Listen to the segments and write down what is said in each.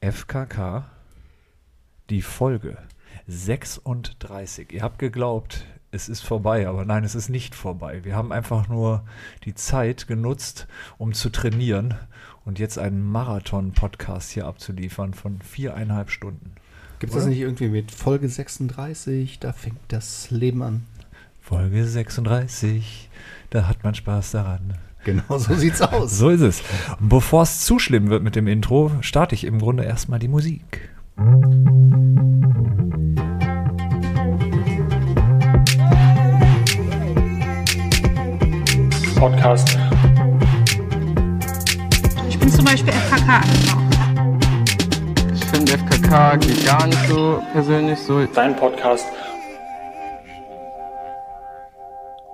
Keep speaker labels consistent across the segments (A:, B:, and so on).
A: FKK, die Folge 36. Ihr habt geglaubt, es ist vorbei, aber nein, es ist nicht vorbei. Wir haben einfach nur die Zeit genutzt, um zu trainieren und jetzt einen Marathon-Podcast hier abzuliefern von viereinhalb Stunden.
B: Gibt es das nicht irgendwie mit Folge 36? Da fängt das Leben an.
A: Folge 36, da hat man Spaß daran.
B: Genau so sieht's aus.
A: So ist es. Und bevor es zu schlimm wird mit dem Intro, starte ich im Grunde erstmal die Musik.
C: Podcast.
D: Ich bin zum Beispiel FKK.
E: Ich finde FKK geht gar nicht so persönlich so.
C: Dein Podcast.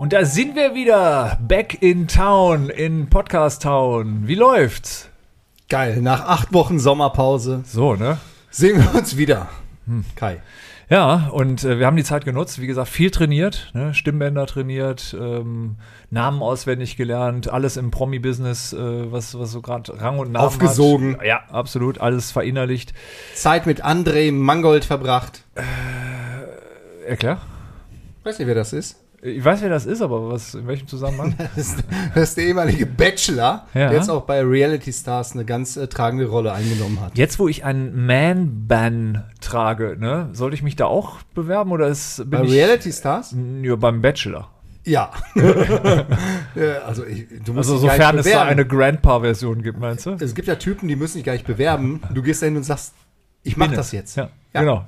A: Und da sind wir wieder. Back in Town, in Podcast Town. Wie läuft's?
B: Geil. Nach acht Wochen Sommerpause
A: So, ne?
B: sehen wir uns wieder. Kai.
A: Ja, und äh, wir haben die Zeit genutzt, wie gesagt, viel trainiert, ne? Stimmbänder trainiert, ähm, Namen auswendig gelernt, alles im Promi-Business, äh, was, was so gerade Rang und Namen
B: Aufgesogen.
A: Hat. Ja, absolut, alles verinnerlicht.
B: Zeit mit André Mangold verbracht.
A: Erklär?
B: Weiß nicht, wer das ist.
A: Ich weiß, wer das ist, aber was, in welchem Zusammenhang?
B: Das ist, das ist der ehemalige Bachelor,
A: Ja.
B: der jetzt auch bei Reality Stars eine ganz äh, tragende Rolle eingenommen hat.
A: Jetzt, wo ich einen Man-Ban trage, ne, sollte ich mich da auch bewerben oder ist,
B: Bei
A: ich
B: Reality Stars?
A: ja, beim Bachelor?
B: Ja. Also ich, du musst
A: Also sofern es da eine Grandpa-Version gibt, meinst du?
B: Es gibt ja Typen, die müssen sich gar nicht bewerben. Du gehst dahin und sagst, ich mach
A: Bin
B: das jetzt.
A: Ja,
B: Ja.
A: genau.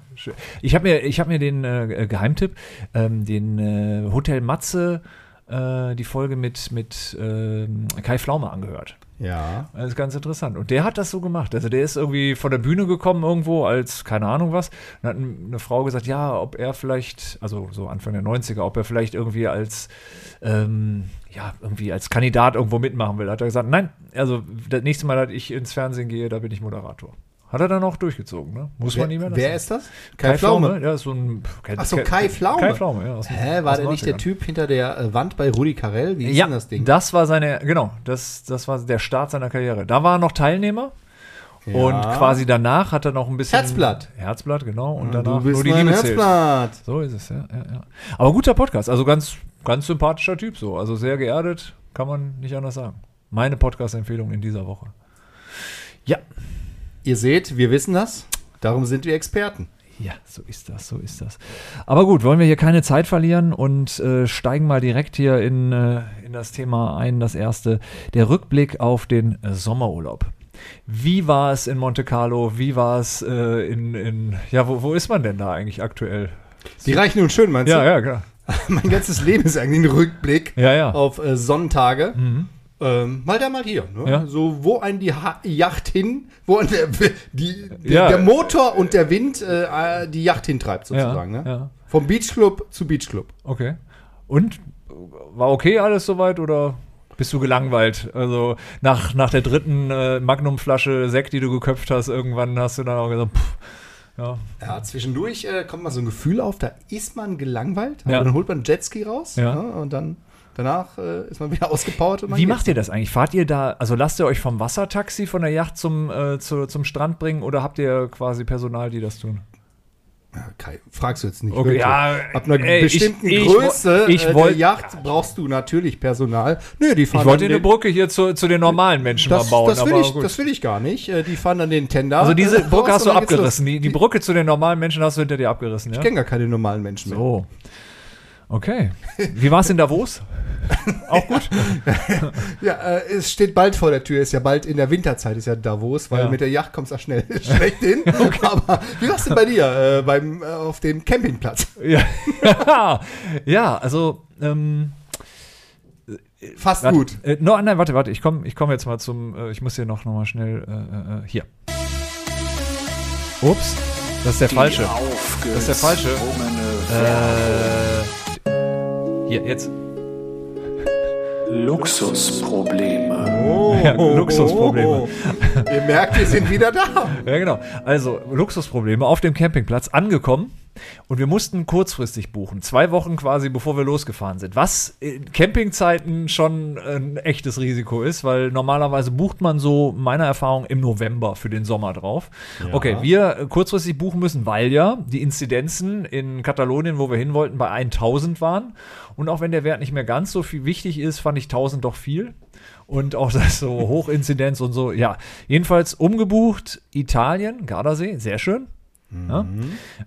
A: Ich habe mir, ich hab mir den äh, Geheimtipp, ähm, den äh, Hotel Matze, äh, die Folge mit, mit ähm, Kai Pflaume angehört.
B: Ja.
A: Das ist ganz interessant. Und der hat das so gemacht. Also der ist irgendwie von der Bühne gekommen irgendwo als, keine Ahnung was. Und hat eine Frau gesagt, ja, ob er vielleicht, also so Anfang der 90er, ob er vielleicht irgendwie als, ähm, ja, irgendwie als Kandidat irgendwo mitmachen will. Hat er gesagt, nein, also das nächste Mal, dass ich ins Fernsehen gehe, da bin ich Moderator. Hat er dann auch durchgezogen, ne? Muss man
B: Wer,
A: ihm ja
B: wer ist das?
A: Kai Pflaume? Ja, ist so ein.
B: Ach so, Kai Pflaume.
A: Kai Pflaume, ja. aus
B: Hä, war der nicht der
A: 90ern.
B: Typ hinter der äh, Wand bei Rudi Carell? Wie ist
A: Ja,
B: denn das Ding?
A: das war seine, genau, das, das war der Start seiner Karriere. Da war er noch Teilnehmer
B: Ja.
A: und quasi danach hat er noch ein bisschen.
B: Herzblatt.
A: Herzblatt, genau. Und
B: du
A: danach
B: bist
A: nur die Liebe zählt.
B: Herzblatt.
A: So ist es, ja, ja, ja. Aber guter Podcast, also ganz, ganz sympathischer Typ so. Also sehr geerdet, kann man nicht anders sagen. Meine Podcast-Empfehlung in dieser Woche. Ja,
B: Ihr seht, wir wissen das. Darum sind wir Experten.
A: Ja, so ist das, so ist das. Aber gut, wollen wir hier keine Zeit verlieren und äh, steigen mal direkt hier in, äh, in das Thema ein. Das erste, der Rückblick auf den äh, Sommerurlaub. Wie war es in Monte Carlo? Wie war es äh, in, in, ja, wo, wo ist man denn da eigentlich aktuell?
B: Die reichen nun schön, meinst
A: Ja,
B: du?
A: ja, klar.
B: Mein ganzes Leben ist eigentlich ein Rückblick
A: Ja, ja.
B: auf äh, Sonntage.
A: Mhm.
B: Ähm, mal da, mal hier. Ne?
A: Ja.
B: So, wo ein die ha Yacht hin, wo ein der, die, der,
A: Ja.
B: der Motor und der Wind äh, die Yacht hintreibt, sozusagen.
A: ja,
B: ne?
A: ja.
B: Vom Beachclub zu Beachclub.
A: Okay. Und war okay alles soweit oder bist du gelangweilt? Also nach, nach der dritten äh, Magnumflasche Sekt, die du geköpft hast, irgendwann hast du dann auch gesagt, pff, ja,
B: Ja, zwischendurch äh, kommt mal so ein Gefühl auf, da ist man gelangweilt.
A: Ja.
B: Dann holt man einen Jetski raus
A: Ja.
B: ne? und dann danach äh, ist man wieder ausgepowert. Und
A: Wie macht ihr das eigentlich? Fahrt ihr da, also lasst ihr euch vom Wassertaxi von der Yacht zum, äh, zu, zum Strand bringen oder habt ihr quasi Personal, die das tun?
B: Ja, Kai, fragst du jetzt nicht.
A: Okay, ja,
B: Ab einer
A: ey, ich-
B: bestimmten
A: ich
B: Größe
A: ich
B: äh,
A: wollt-
B: der Yacht brauchst du natürlich Personal. Nö, die fahren
A: Ich wollte eine Brücke hier zu, zu den normalen Menschen
B: das,
A: bauen,
B: das, will ich,
A: gut.
B: das will ich gar nicht. Äh, Die fahren dann den Tender.
A: also diese
B: äh,
A: Brücke hast du abgerissen. Die, die Brücke zu den normalen Menschen hast du hinter dir abgerissen, ja?
B: Ich kenne gar keine normalen Menschen mehr.
A: So. Okay. Wie war es in Davos? Auch gut?
B: Ja, äh, es steht bald vor der Tür. Ist ja bald in der Winterzeit, ist ja Davos, weil
A: Ja.
B: mit der Yacht kommst du da schnell schlecht hin. Aber wie war's denn bei dir äh, beim, äh, auf dem Campingplatz?
A: Ja, ja also ähm,
B: Fast
A: warte,
B: gut.
A: Äh, no, nein, warte, warte, ich komme ich komm jetzt mal zum, äh, ich muss hier noch, noch mal schnell, äh, äh, äh, hier. Ups, das ist der falsche. Das ist der falsche. Äh, hier, jetzt.
C: Luxusprobleme.
B: Oh,
A: Ja, Luxusprobleme.
B: Ihr merkt, wir sind wieder da.
A: Ja, genau. Also, Luxusprobleme auf dem Campingplatz angekommen. Und wir mussten kurzfristig buchen, zwei Wochen quasi bevor wir losgefahren sind. Was in Campingzeiten schon ein echtes Risiko ist, weil normalerweise bucht man so, meiner Erfahrung, im November für den Sommer drauf. Okay, wir äh, kurzfristig buchen müssen, weil ja die Inzidenzen in Katalonien, wo wir hin wollten, bei 1000 waren. Und auch wenn der Wert nicht mehr ganz so viel wichtig ist, fand ich 1000 doch viel. Und auch das so Hochinzidenz und so. Ja, jedenfalls umgebucht Italien, Gardasee, sehr schön. Ja.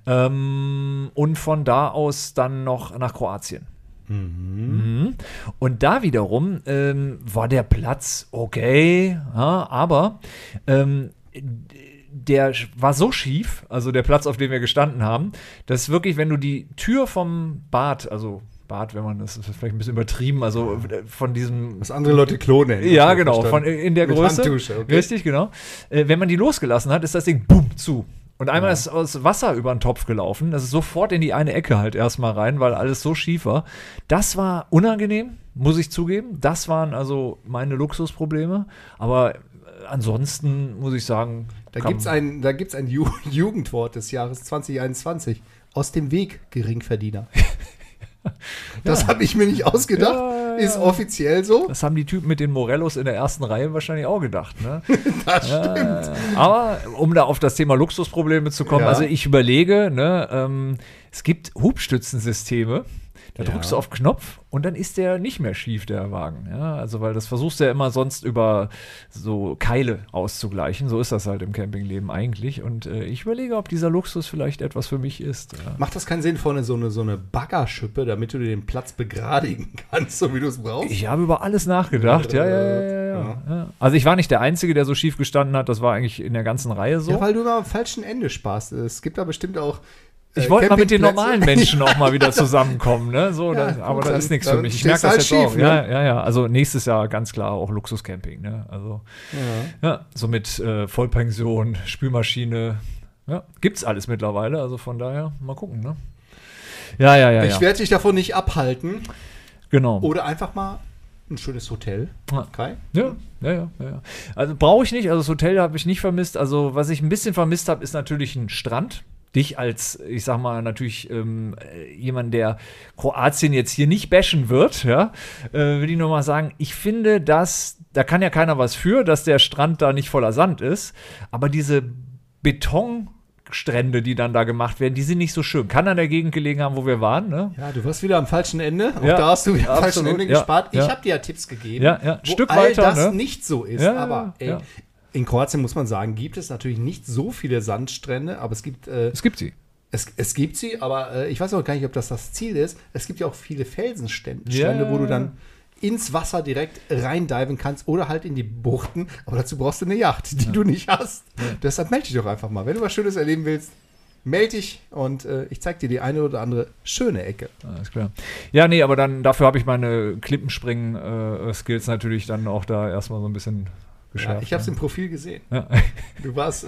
A: Ähm, und von da aus dann noch nach Kroatien. Mhm. Und da wiederum ähm, war der Platz okay, ja, aber ähm, der war so schief, also der Platz, auf dem wir gestanden haben, dass wirklich, wenn du die Tür vom Bad, also Bad, wenn man das ist vielleicht ein bisschen übertrieben, also von diesem
B: Was andere Leute klonen.
A: ja, genau, von, in der
B: Mit
A: Größe.
B: Okay.
A: Richtig, genau. Äh, wenn man die losgelassen hat, ist das Ding boom zu. Und einmal ist aus Wasser über den Topf gelaufen. Das ist sofort in die eine Ecke halt erstmal rein, weil alles so schief war. Das war unangenehm, muss ich zugeben. Das waren also meine Luxusprobleme. Aber äh, ansonsten muss ich sagen,
B: Da gibt es ein, da gibt's ein Ju Jugendwort des Jahres 2021. Aus dem Weg, Geringverdiener. Das habe ich mir nicht ausgedacht.
A: Ja, ja.
B: Ist offiziell so.
A: das haben die Typen mit den Morellos in der ersten Reihe wahrscheinlich auch gedacht. Ne?
B: Das
A: Ja,
B: stimmt.
A: aber um da auf das Thema Luxusprobleme zu kommen,
B: Ja.
A: also ich überlege, ne, ähm, es gibt Hubstützensysteme. Da
B: Ja.
A: drückst du auf Knopf und dann ist der nicht mehr schief, der Wagen. Ja, also, weil das versuchst du ja immer sonst über so Keile auszugleichen. So ist das halt im Campingleben eigentlich. Und äh, ich überlege, ob dieser Luxus vielleicht etwas für mich ist. Ja.
B: Macht das keinen Sinn, vorne so eine, so eine Baggerschippe, damit du dir den Platz begradigen kannst, so wie du es brauchst?
A: Ich habe über alles nachgedacht. Ja, ja, ja, ja, ja, ja. Also ich war nicht der Einzige, der so schief gestanden hat. Das war eigentlich in der ganzen Reihe so.
B: Ja, weil du immer am falschen Ende sparst. Es gibt da bestimmt auch. Äh,
A: Ich wollte mal mit den normalen Menschen auch mal wieder zusammenkommen, ne? So,
B: Ja,
A: das, aber
B: gut,
A: das ist nichts für mich. Ich merke das
B: halt
A: jetzt
B: schief,
A: auch.
B: ne?
A: Ja, ja, ja. Also nächstes Jahr ganz klar auch Luxuscamping, ne? Also ja, so mit äh, Vollpension, Spülmaschine. Ja, gibt's alles mittlerweile. Also von daher mal gucken, ne? Ja, ja, ja,
B: Ich
A: ja.
B: werde dich davon nicht abhalten.
A: Genau.
B: Oder einfach mal ein schönes Hotel.
A: Ja.
B: Kai?
A: Ja, ja, ja, ja, ja. Also brauche ich nicht. Also das Hotel habe ich nicht vermisst. Also was ich ein bisschen vermisst habe, ist natürlich ein Strand. Dich als, ich sag mal, natürlich ähm, äh, jemand, der Kroatien jetzt hier nicht bashen wird, ja, äh, will ich nur mal sagen, ich finde, dass, da kann ja keiner was für, dass der Strand da nicht voller Sand ist, aber diese Betonstrände, die dann da gemacht werden, die sind nicht so schön. Kann an der Gegend gelegen haben, wo wir waren, ne?
B: Ja, du warst wieder am falschen Ende. Auch
A: Ja,
B: da hast du wieder am falschen. Ende
A: Ja,
B: gespart. Ich
A: ja.
B: habe dir ja Tipps gegeben,
A: Ja, ja.
B: wo
A: Stück
B: all
A: weiter,
B: das
A: ne?
B: nicht so ist. Aber ey. In Kroatien muss man sagen, gibt es natürlich nicht so viele Sandstrände, aber es gibt, äh,
A: Es gibt sie.
B: es, es gibt sie, aber äh, ich weiß auch gar nicht, ob das das Ziel ist. Es gibt ja auch viele Felsenstrände,
A: Ja.
B: wo du dann ins Wasser direkt reindiven kannst oder halt in die Buchten. Aber dazu brauchst du eine Yacht, die du nicht hast. Deshalb melde dich doch einfach mal. Wenn du was Schönes erleben willst, melde dich und äh, ich zeige dir die eine oder andere schöne Ecke.
A: Alles klar. Ja, nee, aber dann dafür habe ich meine Klippenspringen-Skills natürlich dann auch da erstmal so ein bisschen
B: Ja,
A: geschärft.
B: ich habe es im Profil gesehen.
A: Ja.
B: Du warst äh,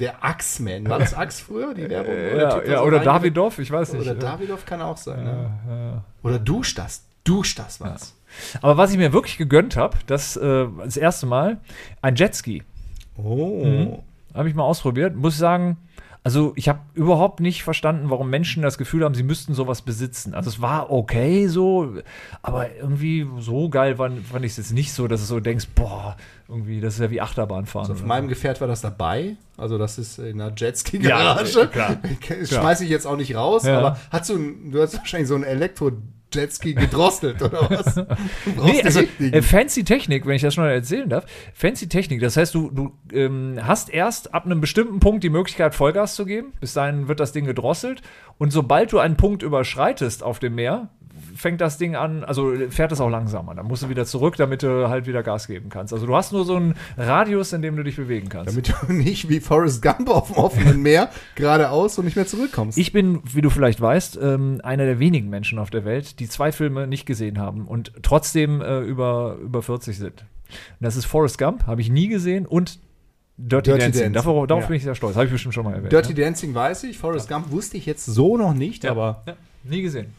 B: der Axman. War das Ax früher, die Werbung?
A: ja,
B: Typ,
A: ja, oder Davidoff, ich weiß nicht.
B: Oder
A: Ja.
B: Davidoff kann auch sein. Ne?
A: Ja, ja.
B: Oder Dusch das. Dusch das was.
A: Aber was ich mir wirklich gegönnt habe, das äh, das erste Mal, ein Jetski.
B: Oh.
A: Habe ich mal ausprobiert. Muss ich sagen, also ich habe überhaupt nicht verstanden, warum Menschen das Gefühl haben, sie müssten sowas besitzen. Also es war okay so, aber irgendwie so geil fand ich es jetzt nicht so, dass du so denkst, boah, irgendwie, das ist ja wie Achterbahnfahren.
B: Also auf
A: oder
B: meinem Gefährt war das dabei. Also das ist in einer Jetski-Garage.
A: Ja, klar.
B: Schmeiße ich jetzt auch nicht raus,
A: Ja.
B: aber hast du, du hast wahrscheinlich so einen Elektro-Jetski gedrosselt oder was?
A: Nee, also äh, Fancy Technik, wenn ich das schon mal erzählen darf. Fancy Technik, das heißt, du, du ähm, hast erst ab einem bestimmten Punkt die Möglichkeit, Vollgas zu geben. Bis dahin wird das Ding gedrosselt. Und sobald du einen Punkt überschreitest auf dem Meer, fängt das Ding an, also fährt es auch langsamer. Dann musst du wieder zurück, damit du halt wieder Gas geben kannst. Also du hast nur so einen Radius, in dem du dich bewegen kannst.
B: Damit du nicht wie Forrest Gump auf dem offenen Meer geradeaus und nicht mehr zurückkommst.
A: Ich bin, wie du vielleicht weißt, ähm, einer der wenigen Menschen auf der Welt, die zwei Filme nicht gesehen haben und trotzdem äh, über, über 40 sind. Und das ist Forrest Gump, habe ich nie gesehen, und Dirty,
B: Dirty
A: Dancing.
B: Dancing,
A: Darauf, darauf
B: ja.
A: bin ich sehr stolz. Habe ich bestimmt schon mal erwähnt.
B: Dirty
A: ne?
B: Dancing weiß ich, Forrest Gump wusste ich jetzt so noch nicht,
A: ja.
B: aber
A: ja, nie gesehen.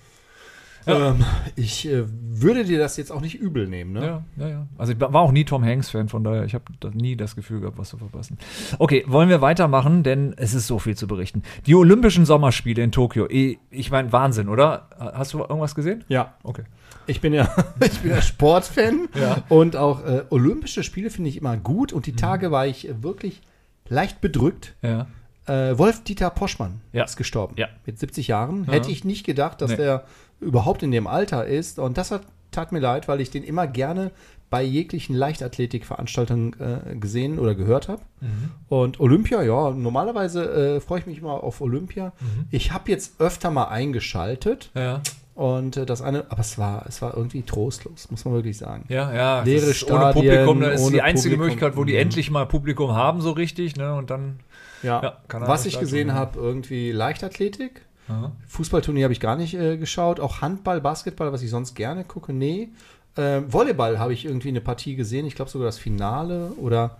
B: Ähm, ich äh, würde dir das jetzt auch nicht übel nehmen, ne?
A: Ja, ja, ja. Also ich war auch nie Tom Hanks-Fan, von daher, ich habe nie das Gefühl gehabt, was zu verpassen. Okay, wollen wir weitermachen, denn es ist so viel zu berichten. Die Olympischen Sommerspiele in Tokio. Ich meine, Wahnsinn, oder? Hast du irgendwas gesehen?
B: Ja.
A: Okay.
B: Ich bin ja, ich bin ja Sportfan
A: Ja.
B: und auch äh, Olympische Spiele finde ich immer gut und die Tage war ich äh, wirklich leicht bedrückt.
A: Ja.
B: Äh, Wolf-Dieter Poschmann
A: Ja.
B: ist gestorben.
A: Ja.
B: Mit 70 Jahren. Hätte ich nicht gedacht, dass
A: Nee.
B: der überhaupt in dem Alter ist. Und das hat, tat mir leid, weil ich den immer gerne bei jeglichen Leichtathletikveranstaltungen äh, gesehen oder gehört habe.
A: Mhm.
B: Und Olympia, ja, normalerweise äh, freue ich mich immer auf Olympia.
A: Mhm.
B: Ich habe jetzt öfter mal eingeschaltet
A: Ja.
B: und äh, das eine, aber es war, es war irgendwie trostlos, muss man wirklich sagen.
A: Ja, ja.
B: Leere
A: ist ohne
B: Stadien,
A: Publikum, das ist die einzige
B: Publikum.
A: Möglichkeit, wo die
B: Mhm.
A: endlich mal Publikum haben, so richtig, ne? Und dann.
B: Ja,
A: Ja, kann
B: was ich gesehen habe, irgendwie Leichtathletik.
A: Aha.
B: Fußballturnier habe ich gar nicht äh, geschaut. Auch Handball, Basketball, was ich sonst gerne gucke, nee. Ähm, Volleyball habe ich irgendwie eine Partie gesehen. Ich glaube sogar das Finale oder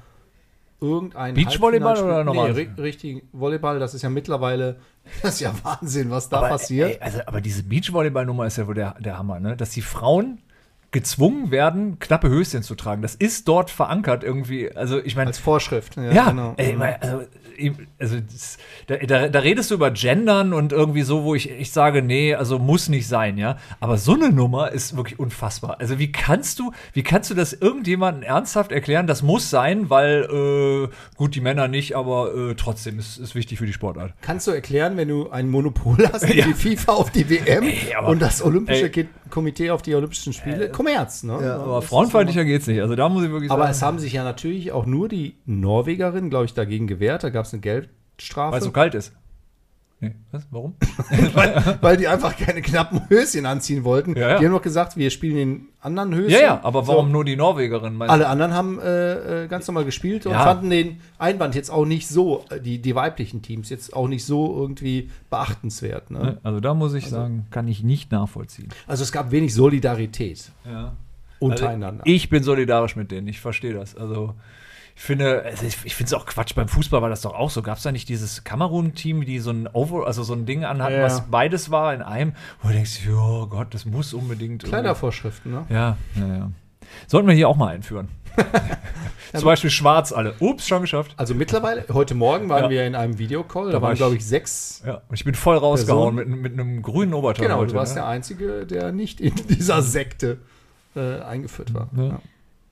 B: irgendein
A: Beachvolleyball oder normal?
B: Nee, ri richtig Volleyball. Das ist ja mittlerweile, das ist ja Wahnsinn, was da
A: aber,
B: passiert.
A: Ey, also, aber diese Beachvolleyball-Nummer ist ja wohl der, der Hammer, ne? Dass die Frauen gezwungen werden, knappe Höschen zu tragen. Das ist dort verankert irgendwie. Also ich meine,
B: Als Vorschrift. Ja,
A: Ja,
B: genau.
A: ey, weil, also, also das, da, da, da redest du über Gendern und irgendwie so, wo ich, ich sage, nee, also muss nicht sein, ja. Aber so eine Nummer ist wirklich unfassbar. Also wie kannst du, wie kannst du das irgendjemandem ernsthaft erklären? Das muss sein, weil äh, gut, die Männer nicht, aber äh, trotzdem ist, ist wichtig für die Sportart.
B: Kannst du erklären, wenn du ein Monopol hast, wie
A: Ja.
B: die FIFA auf die WM
A: Ey, aber-
B: und das Olympische
A: ey.
B: Ki- Komitee auf die Olympischen Spiele? Kommerz, ne? Ja,
A: Aber frauenfeindlicher geht's nicht. Also da muss ich wirklich
B: Aber
A: sagen.
B: es haben sich ja natürlich auch nur die Norwegerinnen, glaube ich, dagegen gewehrt. Da gab es eine Geldstrafe.
A: weil es so kalt ist. Nee, was? Warum?
B: weil, weil die einfach keine knappen Höschen anziehen wollten.
A: Ja, ja.
B: Die haben doch gesagt, wir spielen in anderen Höschen.
A: ja, ja, aber warum
B: So.
A: nur die Norwegerin?
B: Alle anderen haben äh, äh, ganz normal gespielt und
A: Ja.
B: fanden den Einwand jetzt auch nicht so, äh, die, die weiblichen Teams, jetzt auch nicht so irgendwie beachtenswert. Ne?
A: Also da muss ich sagen, kann ich nicht nachvollziehen.
B: Also es gab wenig Solidarität
A: Ja.
B: untereinander.
A: Also ich bin solidarisch mit denen, ich verstehe das. Also ich finde, also ich, ich finde es auch Quatsch. Beim Fußball war das doch auch so. Gab es da nicht dieses Kamerun-Team, die so ein Over, also so ein Ding anhatten,
B: Ja,
A: was beides war in einem, wo du denkst, ja Gott, das muss unbedingt. irgendwie-
B: Kleidervorschriften, ne?
A: Ja, ja, ja. Sollten wir hier auch mal einführen. Zum Beispiel schwarz alle. Ups, schon geschafft.
B: Also mittlerweile, heute Morgen waren
A: Ja.
B: wir in einem Videocall, da,
A: Da war
B: waren,
A: ich-
B: glaube ich, sechs.
A: Ja, und ich bin voll rausgehauen mit, mit einem grünen Oberteil
B: Genau,
A: heute.
B: du warst
A: ne?
B: der Einzige, der nicht in dieser Sekte äh, eingeführt war.
A: Ja.
B: Ja.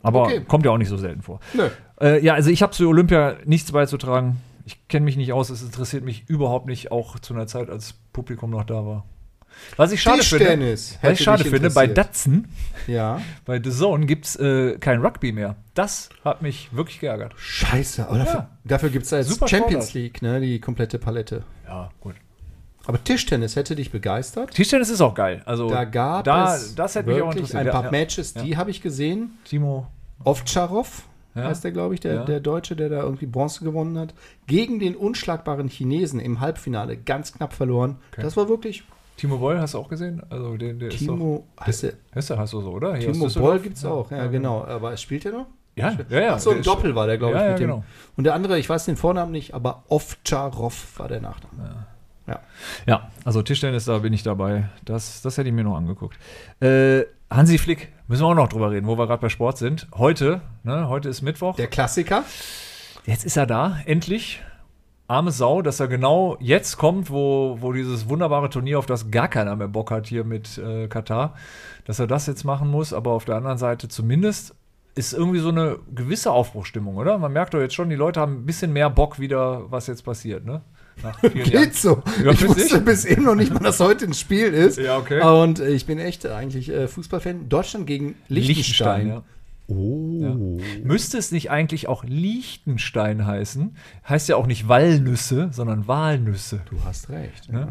A: Aber
B: Okay.
A: kommt ja auch nicht so selten vor.
B: Nö.
A: Äh, ja, also ich habe zu Olympia nichts beizutragen. Ich kenne mich nicht aus, es interessiert mich überhaupt nicht, auch zu einer Zeit, als Publikum noch da war. Was ich schade finde, was ich schade finde, bei. Datsen,
B: Ja.
A: bei The Zone gibt es äh, kein Rugby mehr. Das hat mich wirklich geärgert.
B: Scheiße, aber dafür,
A: Ja.
B: dafür gibt es jetzt
A: Super
B: Champions. League, ne, die komplette Palette.
A: Ja, gut.
B: Aber Tischtennis hätte dich begeistert.
A: Tischtennis ist auch geil. Also
B: Da gab
A: da,
B: es
A: das hätte mich auch interessiert.
B: ein
A: Ja,
B: paar
A: ja.
B: Matches, die habe ich gesehen.
A: Timo.
B: Ovtcharov
A: Ja.
B: heißt der, glaube ich, der,
A: Ja.
B: der Deutsche, der da irgendwie Bronze gewonnen hat. Gegen den unschlagbaren Chinesen im Halbfinale ganz knapp verloren. Das war wirklich
A: Timo Boll hast du auch gesehen? Also den, der
B: Timo.
A: Ist doch, ist der, hast du so, oder? Hier
B: Timo? Boll gibt es auch, ja, genau. Aber spielt er noch?
A: Ja, ja, ja.
B: Ach so, ein Doppel war der, glaube ich,
A: Ja, ja,
B: mit dem.
A: genau.
B: Und der andere, ich weiß den Vornamen nicht, aber Ovtcharov war der Nachname. Ja.
A: Ja, also Tischtennis, da bin ich dabei. Das, das hätte ich mir noch angeguckt. Äh, Hansi Flick, müssen wir auch noch drüber reden, wo wir gerade bei Sport sind. Heute, ne, heute ist Mittwoch.
B: Der Klassiker.
A: Jetzt ist er da, endlich. Arme Sau, dass er genau jetzt kommt, wo, wo dieses wunderbare Turnier, auf das gar keiner mehr Bock hat hier mit äh, Katar, dass er das jetzt machen muss. Aber auf der anderen Seite zumindest ist irgendwie so eine gewisse Aufbruchstimmung, oder? Man merkt doch jetzt schon, die Leute haben ein bisschen mehr Bock wieder, was jetzt passiert, ne? Nach vielen Jahren.
B: Geht so.
A: Ja,
B: ich wusste
A: du?
B: bis eben noch nicht mal, dass heute ein Spiel ist.
A: Ja, okay.
B: Und äh, ich bin echt eigentlich äh, Fußballfan. Deutschland gegen Liechtenstein.
A: ja.
B: Oh.
A: Müsste es nicht eigentlich auch Liechtenstein heißen? Heißt ja auch nicht Walnüsse, sondern Walnüsse.
B: Du hast recht.
A: Ja.
B: Ja.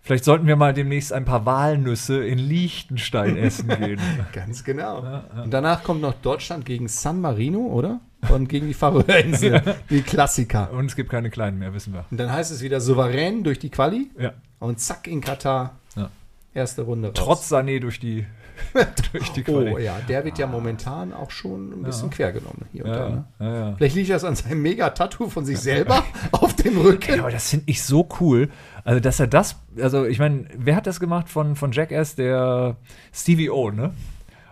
A: Vielleicht sollten wir mal demnächst ein paar Walnüsse in Liechtenstein essen gehen.
B: Ganz genau. Und danach kommt noch Deutschland gegen San Marino, oder? Und gegen die Färöerinseln. Die Klassiker.
A: Und es gibt keine kleinen mehr, wissen wir.
B: Und dann heißt es wieder souverän durch die Quali.
A: Ja.
B: Und zack in Katar.
A: Ja.
B: Erste Runde raus.
A: Trotz Sané durch die durch die
B: Oh
A: Quali.
B: ja, der wird ja momentan auch schon ein bisschen quer genommen hier und da.
A: Ja,
B: Ne?
A: ja, ja.
B: Vielleicht liegt das an seinem Mega-Tattoo von sich selber auf dem Rücken.
A: Ja, aber das finde ich so cool. Also, dass er das, also ich meine, wer hat das gemacht von, von Jackass? Der Stevie O, ne?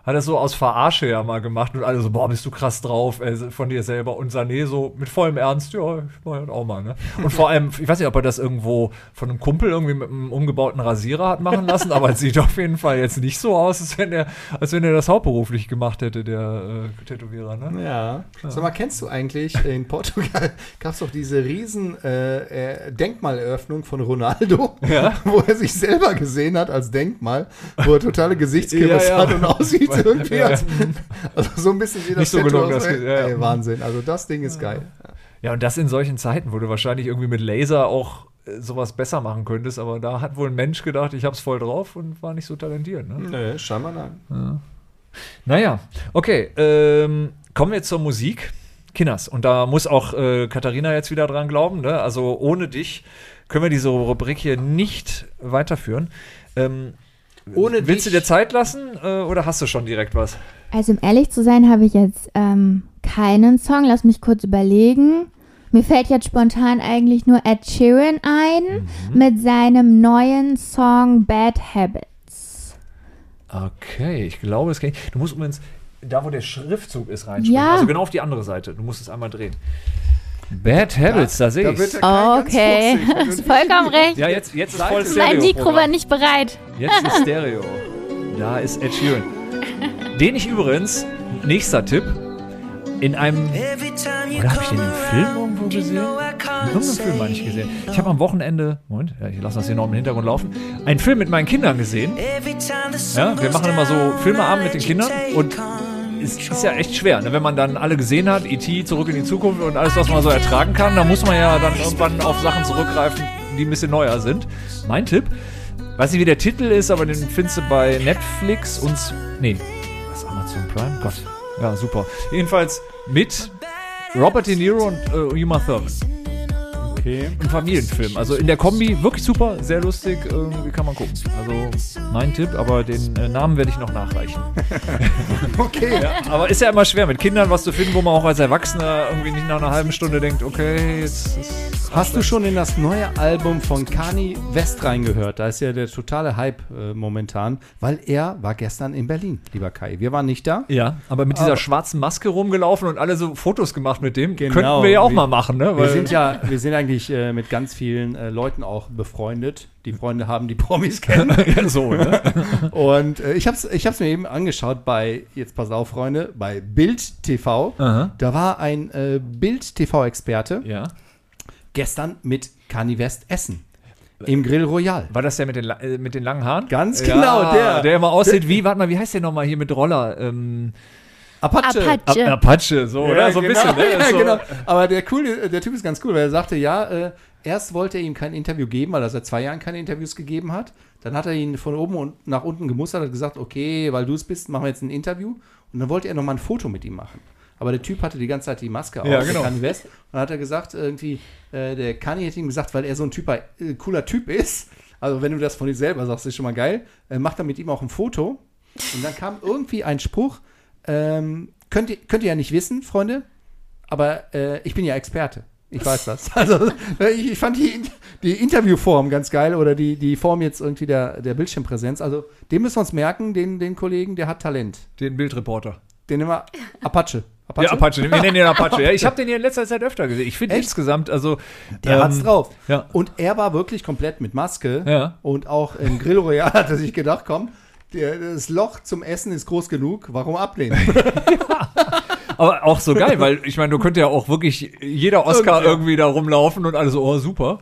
A: Hat das so aus Verarsche ja mal gemacht und alle so, boah, bist du krass drauf, ey, von dir selber. Und Sané so mit vollem Ernst, ja, ich mach das auch mal, ne? Und vor allem, ich weiß nicht, ob er das irgendwo von einem Kumpel irgendwie mit einem umgebauten Rasierer hat machen lassen, aber es sieht auf jeden Fall jetzt nicht so aus, als wenn er, als wenn er das hauptberuflich gemacht hätte, der äh, Tätowierer, ne?
B: Ja. Sag mal, kennst du eigentlich, in Portugal gab es doch diese riesen äh, äh, Denkmaleröffnung von Ronaldo,
A: Ja.
B: wo er sich selber gesehen hat als Denkmal, wo er totale Gesichtskrebs
A: Ja, ja.
B: hat und aussieht irgendwie.
A: Ja, ja.
B: Als, also so ein bisschen wie das
A: Nicht so
B: Tattoo aus-
A: das- ja, ja.
B: Ey, Wahnsinn. Also das Ding ist geil.
A: Ja, und das in solchen Zeiten, wo du wahrscheinlich irgendwie mit Laser auch äh, sowas besser machen könntest, aber da hat wohl ein Mensch gedacht, ich hab's voll drauf und war nicht so talentiert. Ne?
B: Nö, scheinbar nein.
A: Naja, okay, ähm, kommen wir zur Musik. Kinders, und da muss auch äh, Katharina jetzt wieder dran glauben, ne? also ohne dich können wir diese Rubrik hier nicht weiterführen. Ähm,
B: Ohne
A: willst du dir Zeit lassen äh, oder hast du schon direkt was?
F: Also um ehrlich zu sein, habe ich jetzt ähm, keinen Song. Lass mich kurz überlegen. Mir fällt jetzt spontan eigentlich nur Ed Sheeran ein mit seinem neuen Song Bad Habits.
A: Okay, ich glaube, das kann ich. Du musst übrigens da, wo der Schriftzug ist, reinspringen.
F: Ja.
A: Also genau auf die andere Seite. Du musst es einmal drehen. Bad Habits, da sehe
B: Da
A: ich
B: der Kai ganz
F: Okay,
B: fuchsig.
F: hast du vollkommen recht.
A: Ja, jetzt, jetzt ist voll. Stereo.
F: mein Mikro war nicht bereit.
A: Jetzt ist Stereo. Da ist Ed Sheeran. Den ich übrigens, nächster Tipp, in einem. Oder habe ich den im Film irgendwo gesehen? In irgendeinem Film meine ich gesehen. Ich habe am Wochenende. Moment, ja, ich lasse das hier noch im Hintergrund laufen. Einen Film mit meinen Kindern gesehen. Ja, wir machen immer so Filmeabend mit den Kindern und es ist ja echt schwer, ne? wenn man dann alle gesehen hat, E.T., Zurück in die Zukunft und alles, was man so ertragen kann, da muss man ja dann irgendwann auf Sachen zurückgreifen, die ein bisschen neuer sind. Mein Tipp, weiß nicht, wie der Titel ist, aber den findest du bei Netflix und, nee, was, Amazon Prime? Gott, ja, super. Jedenfalls mit Robert De Niro und äh, Uma Thurman.
B: Okay.
A: Ein Familienfilm. Also in der Kombi wirklich super, sehr lustig, irgendwie kann man gucken. Also mein Tipp, aber den äh, Namen werde ich noch nachreichen.
B: Okay.
A: Ja, aber ist ja immer schwer mit Kindern was zu finden, wo man auch als Erwachsener irgendwie nicht nach einer halben Stunde denkt, okay, jetzt ist.
B: Hast du schon in das neue Album von Kanye West reingehört? Da ist ja der totale Hype äh, momentan, weil er war gestern in Berlin, lieber Kai. Wir waren nicht da.
A: Ja, aber mit dieser
B: Aber-
A: schwarzen Maske rumgelaufen und alle so Fotos gemacht mit dem,
B: Genau.
A: könnten wir ja auch
B: Wir-
A: mal machen, ne?
B: Wir sind ja, wir sind eigentlich äh, mit ganz vielen äh, Leuten auch befreundet, die Freunde haben, die Promis kennen.
A: ja so, ne?
B: Und äh, ich habe es ich hab's mir eben angeschaut bei, jetzt pass auf, Freunde, bei Bild TV.
A: Aha.
B: Da war ein äh, Bild TV-Experte
A: Ja.
B: Gestern mit Kanye West essen. Im Grill Royal.
A: War das der mit den, äh, mit den langen Haaren?
B: Ganz
A: Ja,
B: genau, der.
A: Der immer aussieht wie, warte mal, wie heißt der nochmal hier mit Roller? Ähm,
B: Apache.
F: Apache.
A: A- Apache, so, oder? So ein bisschen, ne?
B: Ja,
A: so,
B: genau. Aber der, coole, der Typ ist ganz cool, weil er sagte, ja, äh, erst wollte er ihm kein Interview geben, weil er seit zwei Jahren keine Interviews gegeben hat. Dann hat er ihn von oben und nach unten gemustert, hat gesagt, okay, weil du es bist, machen wir jetzt ein Interview. Und dann wollte er nochmal ein Foto mit ihm machen. Aber der Typ hatte die ganze Zeit die Maske auf,
A: Ja, genau.
B: Kanye West. Und dann hat er gesagt, irgendwie, äh, der Kanye hätte ihm gesagt, weil er so ein Typ, äh, cooler Typ ist, also wenn du das von dir selber sagst, ist schon mal geil, äh, macht er mit ihm auch ein Foto. Und dann kam irgendwie ein Spruch, ähm, könnt, ihr, könnt ihr ja nicht wissen, Freunde, aber äh, ich bin ja Experte. Ich weiß das. Also äh, ich, ich fand die, die Interviewform ganz geil oder die, die Form jetzt irgendwie der, der Bildschirmpräsenz. Also den müssen wir uns merken, den, den Kollegen, der hat Talent.
A: Den Bildreporter.
B: Den nehmen wir Apache.
A: Ja, Apache. Wir nennen ihn Apache. Ja, ich habe den hier in letzter Zeit öfter gesehen. Ich finde insgesamt, also.
B: Der
A: ähm,
B: hat's drauf.
A: ja.
B: Und er war wirklich komplett mit Maske.
A: Ja.
B: Und auch im Grill Royal hat er sich gedacht, komm, der, das Loch zum Essen ist groß genug, warum ablehnen?
A: Aber auch so geil, weil ich meine, du könntest ja auch wirklich jeder Oscar irgendwie da rumlaufen und alle so, oh, super.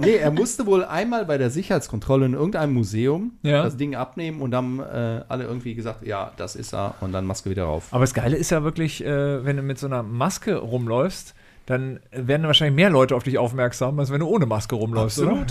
B: Nee, er musste wohl einmal bei der Sicherheitskontrolle in irgendeinem Museum
A: Ja.
B: das Ding abnehmen und dann äh, alle irgendwie gesagt, ja, das ist er und dann Maske wieder rauf.
A: Aber das Geile ist ja wirklich, äh, wenn du mit so einer Maske rumläufst, dann werden wahrscheinlich mehr Leute auf dich aufmerksam, als wenn du ohne Maske rumläufst, oder?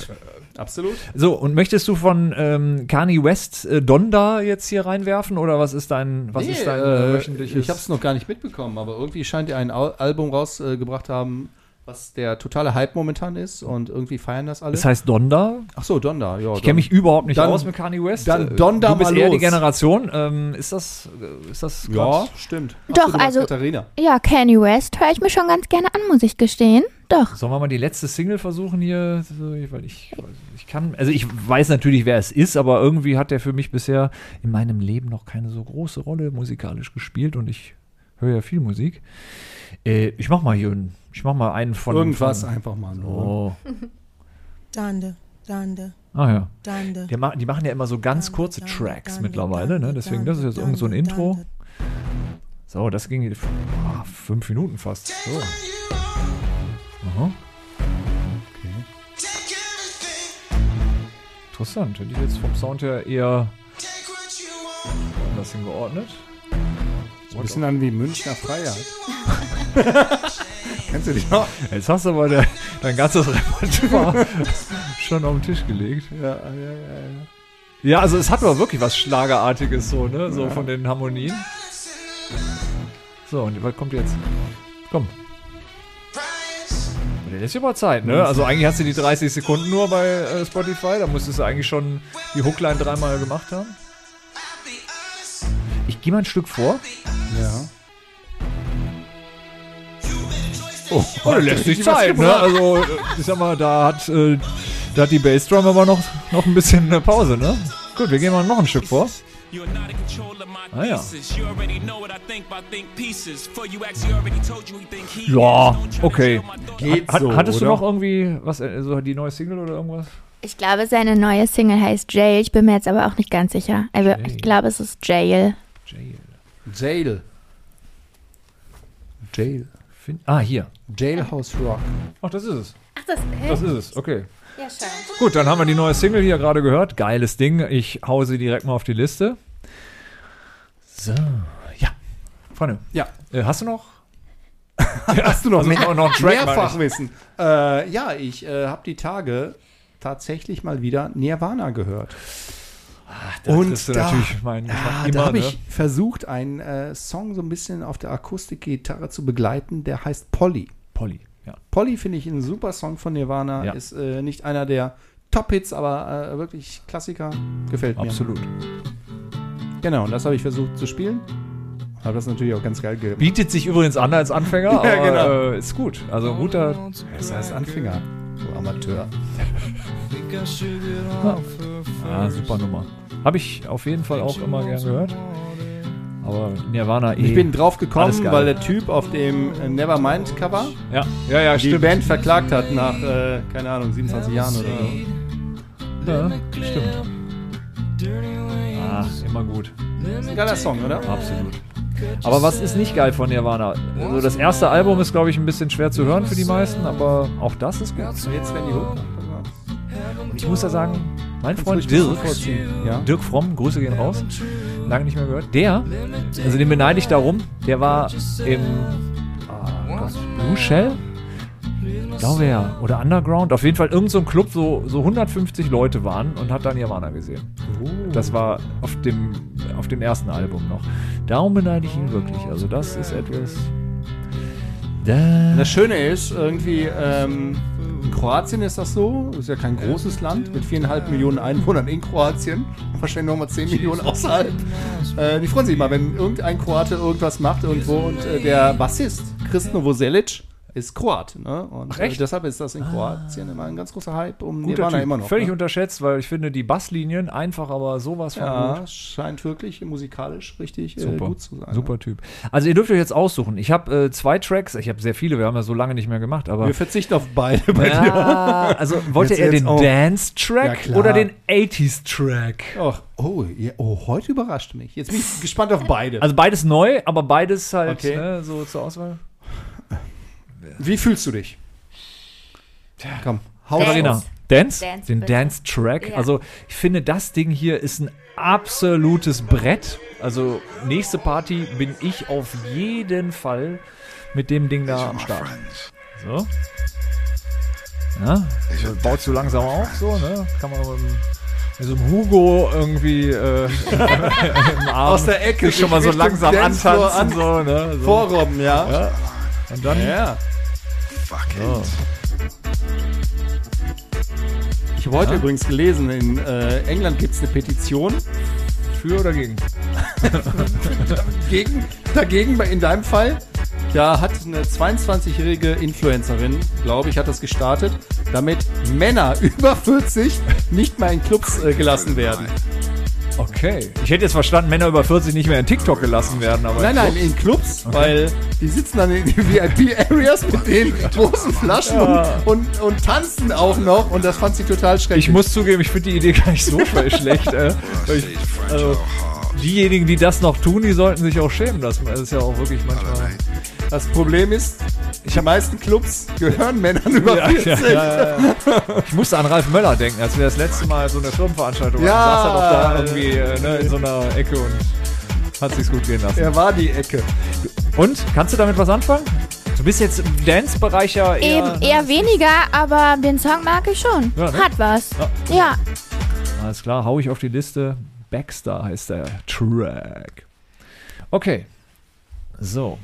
B: Absolut.
A: So, und möchtest du von ähm, Kanye West äh, Donda jetzt hier reinwerfen oder was ist dein, was
B: Nee,
A: ist dein
B: äh,
A: wöchentliches?
B: ich habe es noch gar nicht mitbekommen, aber irgendwie scheint er ein Al Album rausgebracht haben, was der totale Hype momentan ist und irgendwie feiern das alle.
A: Das heißt Donda.
B: Ach so, Donda, ja.
A: Ich kenne mich überhaupt nicht
B: Dann-
A: aus mit Kanye West.
B: dann
A: Äh,
B: Donda
A: Du bist
B: mal
A: eher die
B: los.
A: Generation. Ähm, ist das, äh, ist das
B: Ja, stimmt.
F: Doch, also-
B: Katharina.
F: Ja, Kanye West höre ich mir schon ganz gerne an, muss ich gestehen. Doch.
A: Sollen wir mal die letzte Single versuchen hier? So, Weil ich, ich kann, also ich weiß natürlich, wer es ist, aber irgendwie hat der für mich bisher in meinem Leben noch keine so große Rolle musikalisch gespielt und ich höre ja viel Musik. Äh, ich mach mal hier, einen- ich mach mal einen von
B: Irgendwas
A: Von,
B: einfach mal. nur.
A: oh.
G: Donda, Donda,
A: Ah ja.
G: Donda.
A: Die, ma die machen ja immer so ganz kurze Tracks mittlerweile, ne? Deswegen, das ist jetzt irgend so ein Intro. So, das ging ah, fünf Minuten fast. So. Aha. Interessant. Hätte ich jetzt vom Sound her eher anders hingeordnet.
B: Ein bisschen an wie Münchner Freiheit. Kennst du dich noch?
A: Jetzt hast du aber dein ganzes Repertoire schon auf den Tisch gelegt.
B: Ja, ja, ja, ja.
A: Ja, also es hat aber wirklich was Schlagerartiges so, ne? So von den Harmonien. So, und was kommt jetzt? Komm. Der lässt sich aber Zeit, ne? Also eigentlich hast du die 30 Sekunden nur bei äh, Spotify. Da musstest du eigentlich schon die Hookline dreimal gemacht haben. Ich gehe mal ein Stück vor.
B: ja.
A: Oh, der lässt sich Zeit, ne? Also, äh, ich sag mal, da hat, äh, da hat die Bassdrum aber noch, noch ein bisschen eine Pause, ne? Gut, wir gehen mal noch ein Stück vor. Ah ja. Ja, okay.
B: Geht
A: Hat,
B: so,
A: hattest
B: oder?
A: du noch irgendwie was, äh, so die neue Single oder irgendwas?
F: Ich glaube, seine neue Single heißt Jail. Ich bin mir jetzt aber auch nicht ganz sicher. Aber
A: Jail.
F: ich glaube, es ist Jail.
A: Jail.
B: Jail. Jail.
A: Fin ah, hier.
B: Jailhouse Rock.
A: Ach, das ist es.
F: Ach, das,
A: Das ist es, okay.
F: Ja.
A: Gut, dann haben wir die neue Single hier gerade gehört. Geiles Ding. Ich hau sie direkt mal auf die Liste. So, ja. Freunde,
B: Ja.
A: äh, hast du noch?
B: Hast du noch,
A: Also
B: mehr,
A: noch- noch einen Track.
B: Mehrfachwissen? Äh, ja, ich äh, habe die Tage tatsächlich mal wieder Nirvana gehört.
A: Da
B: Und
A: du
B: da-
A: natürlich meinen Geschmack
B: Ah,
A: immer,
B: da habe
A: ne?
B: ich versucht, einen äh, Song so ein bisschen auf der Akustikgitarre zu begleiten, der heißt Polly.
A: Polly, ja.
B: Polly finde ich ein super Song von Nirvana.
A: Ja.
B: Ist äh, nicht einer der Top-Hits, aber äh, wirklich Klassiker. Gefällt mir.
A: Absolut.
B: Genau, und das habe ich versucht zu spielen. Habe das natürlich auch ganz geil ge
A: Bietet sich übrigens an als Anfänger, aber
B: Ja, genau.
A: äh, ist gut. Also guter.
B: Das heißt Anfänger, so Amateur.
A: Ah, super Nummer. Habe ich auf jeden Fall auch immer gern gehört. Aber Nirvana eh.
B: Ich bin drauf gekommen, weil der Typ auf dem äh, Nevermind-Cover
A: ja, ja, ja,
B: die
A: stimmt.
B: Band verklagt hat nach, äh, keine Ahnung, 27 Jahren oder so.
A: Ja, stimmt. Ah, immer gut.
B: Das ist ein geiler Song, oder?
A: Absolut. Aber was ist nicht geil von Nirvana? Also das erste Album ist, glaube ich, ein bisschen schwer zu hören für die meisten, aber auch das ist gut.
B: So, jetzt werden die hoch.
A: Ich muss ja sagen, mein Freund Dirk,
B: ja?
A: Dirk Fromm, Grüße gehen raus, lange nicht mehr gehört, der, also den beneide ich darum, der war im ah, Gott, Blue Shell, glaube ja, oder Underground, auf jeden Fall irgend so ein Club, so, so 150 Leute waren und hat dann Nirvana gesehen. Das war auf dem, auf dem ersten Album noch. Darum beneide ich ihn wirklich. Also das ist etwas. Da,
B: Das Schöne ist, irgendwie, ähm, Kroatien ist das so, ist ja kein großes Land mit viereinhalb Millionen Einwohnern in Kroatien, wahrscheinlich nochmal 10 Millionen außerhalb. Äh, die freuen sich mal, wenn irgendein Kroate irgendwas macht irgendwo und äh, der Bassist, Chris Novoselic, ist Kroate. Ne? Und
A: Ach, echt?
B: Äh, deshalb ist das in Kroatien immer ein ganz großer Hype um
A: guter
B: Nirvana
A: typ.
B: immer noch.
A: Völlig
B: ne?
A: unterschätzt, weil ich finde die Basslinien einfach, aber sowas von
B: Ja,
A: gut.
B: scheint wirklich musikalisch richtig äh,
A: Super,
B: gut zu sein.
A: super Typ. Also ihr dürft euch jetzt aussuchen. Ich habe äh, zwei Tracks, ich habe sehr viele, wir haben ja so lange nicht mehr gemacht, aber
B: Wir verzichten auf beide bei dir.
A: ja, also wollt ihr eher den
B: auch.
A: Dance-Track
B: Ja,
A: oder den 80s-Track?
B: Ach, oh, ja, oh, heute überrascht mich. Jetzt bin ich gespannt auf beide.
A: Also beides neu, aber beides halt
B: Okay.
A: ne, so zur Auswahl.
B: Wie fühlst du dich? Komm, hau
F: Dance.
B: rein.
A: Katharina, Dance?
F: Dance,
A: den. Dance-Track.
F: Ja.
A: Also ich finde, das Ding hier ist ein absolutes Brett. Also nächste Party bin ich auf jeden Fall mit dem Ding da am Start. So. Ja, also baut so langsam auf, so, ne? Kann man mit, so einem Hugo irgendwie äh, im Arm
B: Aus der Ecke
A: sich schon mal so langsam antanzen, so, ne? So.
B: Vorrobben, ja.
A: Ja. Und dann
B: Ja.
A: So.
B: Ich habe heute übrigens gelesen, in äh, England gibt es eine Petition
A: Für oder gegen?
B: gegen, dagegen, in deinem Fall. Da hat eine 22-jährige Influencerin, glaube ich, hat das gestartet, damit Männer über 40 nicht mehr in Clubs äh, gelassen werden.
A: Okay. Ich hätte jetzt verstanden, Männer über 40 nicht mehr in TikTok gelassen werden, aber.
B: Nein, nein, in Clubs, weil die sitzen dann in den VIP-Areas mit den großen Flaschen
A: Ja.
B: und, und, und tanzen auch noch und das fand sie total schrecklich.
A: Ich muss zugeben, ich finde die Idee gar nicht so schlecht. Äh, ich, also, diejenigen, die das noch tun, die sollten sich auch schämen. Das ist ja auch wirklich manchmal.
B: das Problem ist, die meisten Clubs gehören Männern über
A: Ja,
B: 40.
A: ja, ja, ja. Ich musste an Ralf Möller denken, als wir das letzte Mal so eine Firmenveranstaltung
B: Ja.
A: hatten. Saß er doch da irgendwie äh, ne, in so einer Ecke und hat sich's gut gehen lassen.
B: Er war die Ecke.
A: Und? Kannst du damit was anfangen? Du bist jetzt im Dance-Bereich ja eher.
F: Eben eher weniger, aber den Song mag ich schon.
A: Ja, ne?
F: Hat was.
A: Ja.
F: Ja.
A: Alles klar, hau ich auf die Liste. Baxter heißt der Track. Okay. So.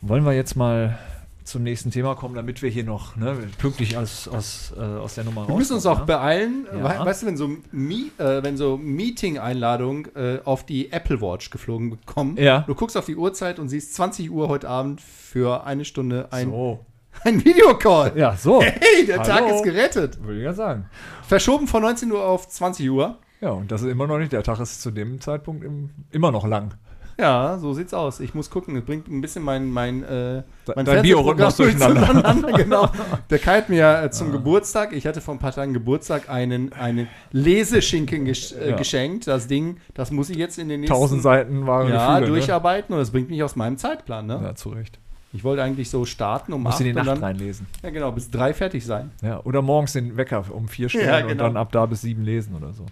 A: Wollen wir jetzt mal zum nächsten Thema kommen, damit wir hier noch ne, pünktlich aus, aus, äh, aus der Nummer
B: Wir müssen uns auch
A: ne?
B: beeilen.
A: Ja.
B: We weißt du, wenn so, Mi äh, wenn so Meeting-Einladungen äh, auf die Apple Watch geflogen bekommen,
A: Ja.
B: du guckst auf die Uhrzeit und siehst 20 Uhr heute Abend für eine Stunde ein,
A: So.
B: ein Videocall.
A: Ja, so.
B: Hey, der Tag
A: Hallo.
B: ist gerettet.
A: Würde ich ja sagen.
B: Verschoben von 19 Uhr auf 20 Uhr.
A: Ja, und das ist immer noch nicht. Der Tag ist zu dem Zeitpunkt im, immer noch lang.
B: Ja, so sieht's aus. Ich muss gucken. Das bringt ein bisschen mein, mein, äh, mein
A: Dein Biorhythmus
B: Fernsehprogramm
A: durcheinander.
B: genau. Der Kai hat mir äh, zum Geburtstag, ich hatte vor ein paar Tagen Geburtstag, einen, einen Leseschinken gesch äh,
A: Ja.
B: geschenkt. Das Ding, das muss ich jetzt in den nächsten
A: Tausend Seiten waren
B: ja,
A: Gefühle,
B: durcharbeiten und das bringt mich aus meinem Zeitplan. Ne?
A: Ne? Ja, zu Recht.
B: Ich wollte eigentlich so starten um
A: Muss
B: acht
A: in die
B: und
A: Nacht
B: dann,
A: reinlesen.
B: ja genau, bis drei fertig sein.
A: Ja, oder morgens den Wecker um vier Stunden
B: Ja,
A: und
B: genau.
A: dann ab da bis sieben lesen oder so.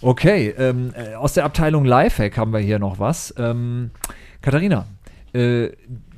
A: Okay, ähm, äh, aus der Abteilung Lifehack haben wir hier noch was. Ähm, Katharina, äh,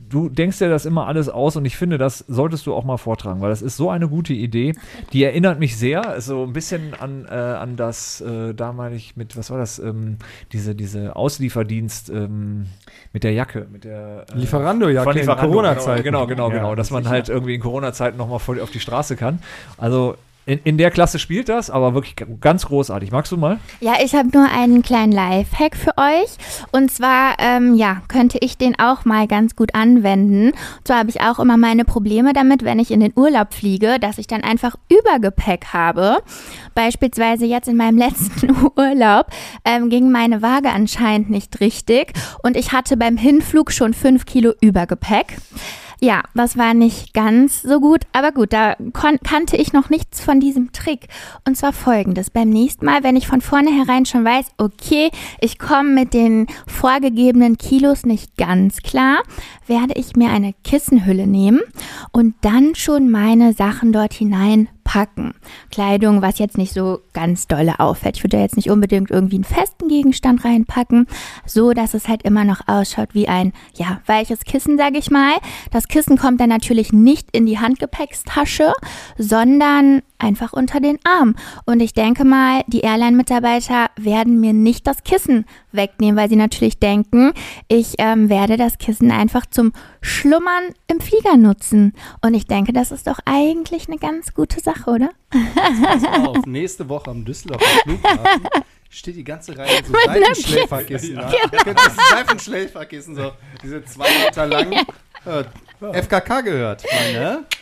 A: du denkst dir das immer alles aus und ich finde, das solltest du auch mal vortragen, weil das ist so eine gute Idee. Die erinnert mich sehr, so ein bisschen an, äh, an das, äh, da meine ich mit, was war das, ähm, diese, diese Auslieferdienst ähm, mit der Jacke, mit der äh,
B: Lieferando-Jacke
A: von
B: in
A: Lieferando,
B: Corona-Zeiten.
A: Genau, genau,
B: Ja,
A: genau, dass man
B: sicher.
A: halt irgendwie in Corona-Zeiten nochmal voll auf die Straße kann. Also in, in der Klasse spielt das, aber wirklich ganz großartig. Magst du mal?
F: Ja, ich habe nur einen kleinen Lifehack für euch. Und zwar, ähm, ja, könnte ich den auch mal ganz gut anwenden. Und zwar habe ich auch immer meine Probleme damit, wenn ich in den Urlaub fliege, dass ich dann einfach Übergepäck habe. Beispielsweise jetzt in meinem letzten Urlaub ähm, ging meine Waage anscheinend nicht richtig und ich hatte beim Hinflug schon fünf Kilo Übergepäck. Ja, das war nicht ganz so gut, aber gut, da kannte ich noch nichts von diesem Trick. Und zwar folgendes. Beim nächsten Mal, wenn ich von vornherein schon weiß, okay, ich komme mit den vorgegebenen Kilos nicht ganz klar, werde ich mir eine Kissenhülle nehmen und dann schon meine Sachen dort hinein packen. Kleidung, was jetzt nicht so ganz dolle auffällt. Ich würde da jetzt nicht unbedingt irgendwie einen festen Gegenstand reinpacken, so dass es halt immer noch ausschaut wie ein, ja, weiches Kissen, sage ich mal. Das Kissen kommt dann natürlich nicht in die Handgepäckstasche, sondern einfach unter den Arm. Und ich denke mal, die Airline-Mitarbeiter werden mir nicht das Kissen wegnehmen, weil sie natürlich denken, ich ähm, werde das Kissen einfach zum Schlummern im Flieger nutzen. Und ich denke, das ist doch eigentlich eine ganz gute Sache, oder?
B: Auf, nächste Woche am Düsseldorfer Flughafen steht die ganze Reihe so Seifenschläferkissen. Ja. Genau. Seifenschläferkissen, so diese zwei Meter lang. Äh, FKK gehört. Ne?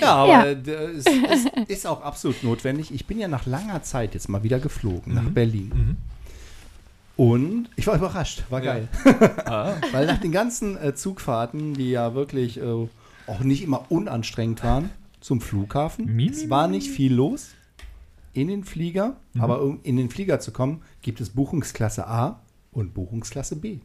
B: Ja, aber
F: Ja.
B: äh, es, es ist auch absolut notwendig. Ich bin ja nach langer Zeit jetzt mal wieder geflogen nach Berlin. Und ich war überrascht, war geil. Weil nach den ganzen äh, Zugfahrten, die ja wirklich äh, auch nicht immer unanstrengend waren, zum Flughafen, es war nicht viel los in den Flieger, aber um in den Flieger zu kommen, gibt es Buchungsklasse A und Buchungsklasse B.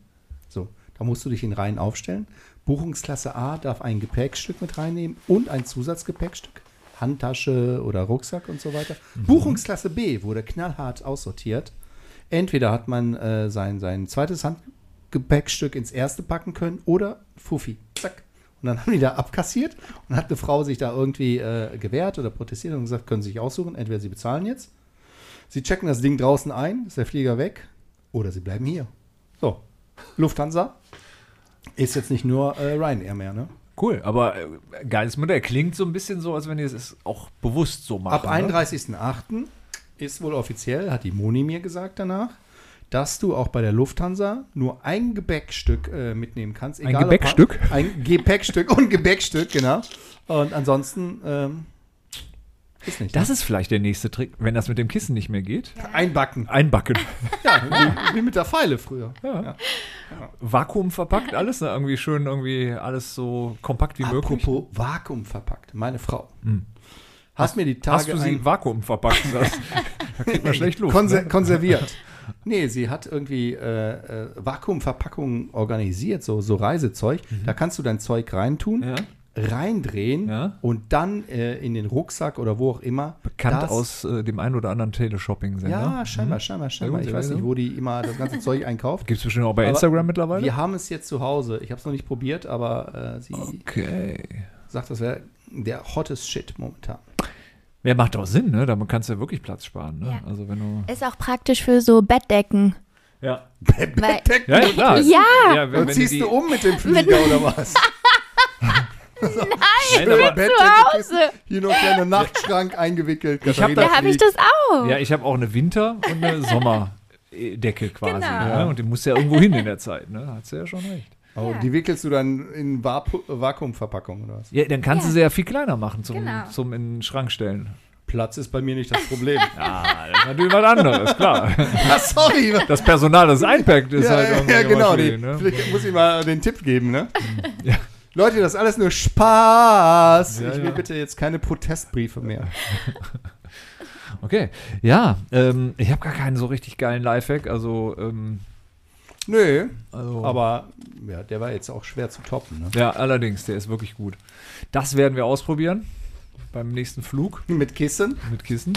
B: So, da musst du dich in Reihen aufstellen. Buchungsklasse A darf ein Gepäckstück mit reinnehmen und ein Zusatzgepäckstück, Handtasche oder Rucksack und so weiter. Buchungsklasse B wurde knallhart aussortiert. Entweder hat man äh, sein, sein zweites Handgepäckstück ins erste packen können oder Fuffi. Zack. Und dann haben die da abkassiert und hat eine Frau sich da irgendwie äh, gewehrt oder protestiert und gesagt, können Sie sich aussuchen, entweder Sie bezahlen jetzt, Sie checken das Ding draußen ein, ist der Flieger weg, oder Sie bleiben hier. So, Lufthansa ist jetzt nicht nur äh, Ryanair mehr, ne?
A: Cool, aber äh, geiles Modell. Klingt so ein bisschen so, als wenn ihr es auch bewusst so macht.
B: Ab 31.08. ist wohl offiziell, hat die Moni mir gesagt danach, dass du auch bei der Lufthansa nur ein Gebäckstück äh, mitnehmen kannst.
A: Ein
B: ob-
A: Gebäckstück?
B: Ein Gepäckstück und Gebäckstück, genau. Und ansonsten ähm, ist nicht.
A: Das ist vielleicht der nächste Trick, wenn das mit dem Kissen nicht mehr geht.
B: Einbacken.
A: Einbacken.
B: Ja, wie, wie mit der Pfeile früher.
A: Ja. Vakuum verpackt alles, ne? irgendwie schön, irgendwie alles so kompakt wie möglich.
B: Apropos Vakuum verpackt. Meine Frau. Hast mir die
A: Hast
B: Tage
A: du sie
B: ein-
A: Vakuum verpackt? Das, da kriegt man schlecht Luft.
B: Konser
A: ne?
B: konserviert. Nee, sie hat irgendwie äh, äh, Vakuumverpackungen organisiert, so, so Reisezeug. Da kannst du dein Zeug reintun,
A: Mhm. Ja.
B: Reindrehen
A: Ja.
B: und dann äh, in den Rucksack oder wo auch immer.
A: Bekannt
B: das-
A: aus äh, dem einen oder anderen Teleshopping-Sender.
B: Ja, scheinbar, scheinbar, scheinbar.
A: gut,
B: Ich weiß nicht, wo die immer das ganze Zeug einkauft.
A: Gibt es bestimmt auch bei
B: Aber
A: Instagram mittlerweile?
B: Wir haben es jetzt zu Hause. Ich habe es noch nicht probiert, aber äh, sie
A: Okay.
B: sagt, das wäre der hottest Shit momentan.
A: Ja, macht auch Sinn, ne? Damit kannst du ja wirklich Platz sparen, ne?
F: Ja.
A: Also wenn du.
F: Ist auch praktisch für so Bettdecken.
A: Ja.
F: Weil,
A: Ja, ja, klar.
F: Ja.
A: ja wenn,
B: Und
A: wenn
B: ziehst
A: die,
B: du um mit dem Flieger oder was?
A: Nein, aber,
B: Bettdecke, Hier noch kleiner Nachtschrank eingewickelt.
A: Ich hab
F: da habe ich das auch.
A: ja, ich habe auch eine Winter- und eine Sommerdecke quasi.
F: Genau.
A: Ne? Und die muss ja irgendwo hin in der Zeit, ne? Hat sie ja schon recht.
B: Oh,
F: Ja.
B: die wickelst du dann in Vaku Vakuumverpackung oder was?
A: Ja, dann kannst du sie ja viel kleiner machen zum,
F: Genau.
A: zum in den Schrank stellen.
B: Platz ist bei mir nicht das Problem.
A: Ja, das ist natürlich was anderes, klar.
B: ah, sorry.
A: Das Personal, das einpackt, ist
B: ja,
A: halt
B: ja,
A: irgendwie
B: ja,
A: immer
B: genau. Die,
A: ne?
B: Vielleicht muss ich mal den Tipp geben, ne?
A: Ja.
B: Leute, das ist alles nur Spaß.
A: Ja,
B: ich will
A: ja.
B: bitte jetzt keine Protestbriefe mehr.
A: Okay, ja, ähm, ich habe gar keinen so richtig geilen Lifehack, also, ähm,
B: Nö,
A: also
B: aber ja, der war jetzt auch schwer zu toppen. Ne?
A: ja, allerdings, der ist wirklich gut. Das werden wir ausprobieren beim nächsten Flug
B: Mit Kissen.
A: mit Kissen.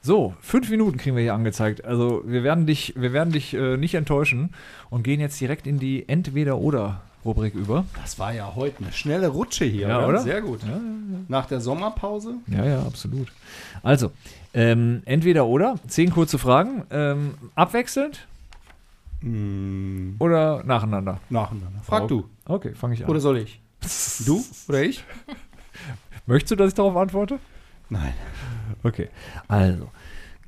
A: So, fünf Minuten kriegen wir hier angezeigt. Also wir werden dich, wir werden dich äh, nicht enttäuschen und gehen jetzt direkt in die Entweder-Oder-Rubrik über.
B: Das war ja heute eine schnelle Rutsche hier,
A: Ja,
B: oder?
A: oder?
B: Sehr gut.
A: Ja, ja,
B: Nach der Sommerpause.
A: Ja, ja, absolut. Also, ähm, entweder oder, zehn kurze Fragen, ähm, abwechselnd
B: Hm,
A: oder nacheinander?
B: nacheinander. Frag
A: Oh.
B: du.
A: Okay, fange ich an.
B: Oder soll ich? Du oder ich?
A: Möchtest du, dass ich darauf antworte?
B: Nein.
A: Okay, also,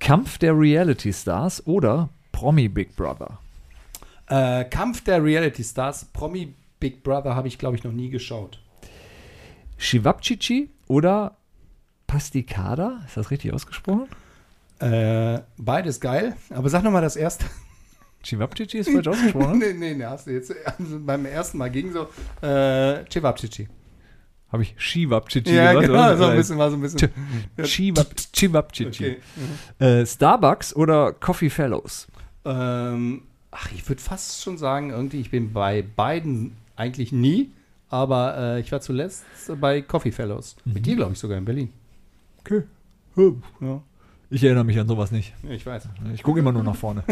A: Kampf der Reality Stars oder Promi Big Brother?
B: Äh, Kampf der Reality Stars. Promi Big Brother habe ich, glaube ich, noch nie geschaut.
A: Shivapchichi oder Pasticada? Ist das richtig ausgesprochen?
B: Äh, beides geil. Aber sag noch mal das erste.
A: Shivapchichi ist falsch ausgesprochen?
B: nee, nee, nee, hast du jetzt also beim ersten Mal ging so. Äh, Cevapcici.
A: Habe ich Shivapchichi
B: Ja,
A: gesagt?
B: genau,
A: oder?
B: so ein bisschen, war so ein bisschen.
A: Shivapchichi.
B: Okay.
A: Äh, Starbucks oder Coffee Fellows?
B: Ähm, ach, ich würde fast schon sagen, irgendwie, ich bin bei beiden eigentlich nie, aber äh, ich war zuletzt bei Coffee Fellows. Mit dir, glaube ich, sogar in Berlin.
A: Okay.
B: Ja,
A: Ich erinnere mich an sowas nicht.
B: ich weiß.
A: Ich gucke immer nur nach vorne.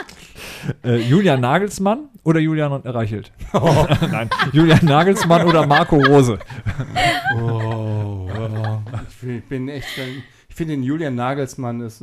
A: äh, Julian Nagelsmann oder Julian Reichelt? Nein, Julian Nagelsmann oder Marco Rose?
B: Oh, ich, bin- ich bin echt, ich finde den Julian Nagelsmann, ist,